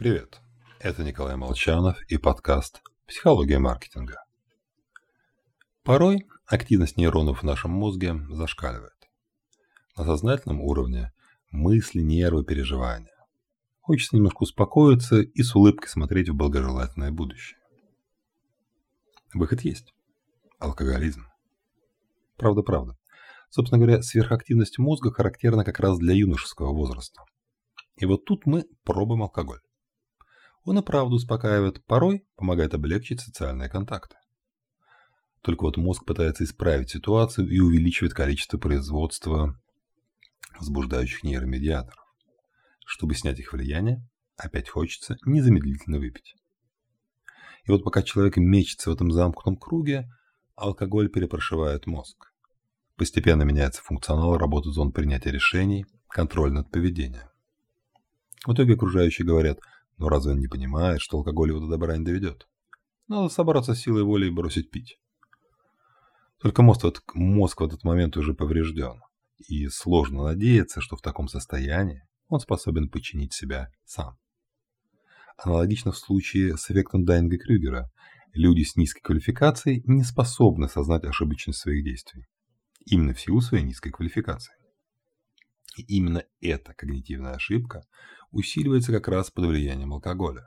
Привет, это Николай Молчанов и подкаст «Психология маркетинга». Порой активность нейронов в нашем мозге зашкаливает. На сознательном уровне мысли, нервы, переживания. Хочется немножко успокоиться и с улыбкой смотреть в благожелательное будущее. Выход есть. Алкоголизм. Правда-правда. Собственно говоря, сверхактивность мозга характерна как раз для юношеского возраста. И вот тут мы пробуем алкоголь. Он и правду успокаивает, порой помогает облегчить социальные контакты. Только вот мозг пытается исправить ситуацию и увеличивает количество производства возбуждающих нейромедиаторов. Чтобы снять их влияние, опять хочется незамедлительно выпить. И вот пока человек мечется в этом замкнутом круге, алкоголь перепрошивает мозг. Постепенно меняется функционал работы зон принятия решений, контроль над поведением. В итоге окружающие говорят, ну разве он не понимает, что алкоголь его до добра не доведет? Надо собраться силой воли и бросить пить. Только мозг, мозг в этот момент уже поврежден, и сложно надеяться, что в таком состоянии он способен починить себя сам. Аналогично в случае с эффектом Дайнга-Крюгера. Люди с низкой квалификацией не способны осознать ошибочность своих действий. Именно в силу своей низкой квалификации. И именно эта когнитивная ошибка усиливается как раз под влиянием алкоголя.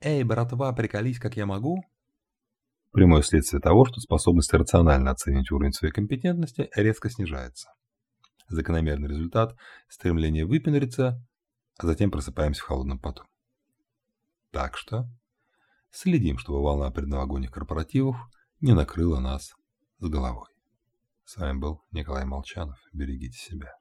«Эй, братва, приколись, как я могу?» Прямое следствие того, что способность рационально оценить уровень своей компетентности резко снижается. Закономерный результат – стремление выпендриться, а затем просыпаемся в холодном поту. Так что следим, чтобы волна предновогодних корпоративов не накрыла нас с головой. С вами был Николай Молчанов. Берегите себя.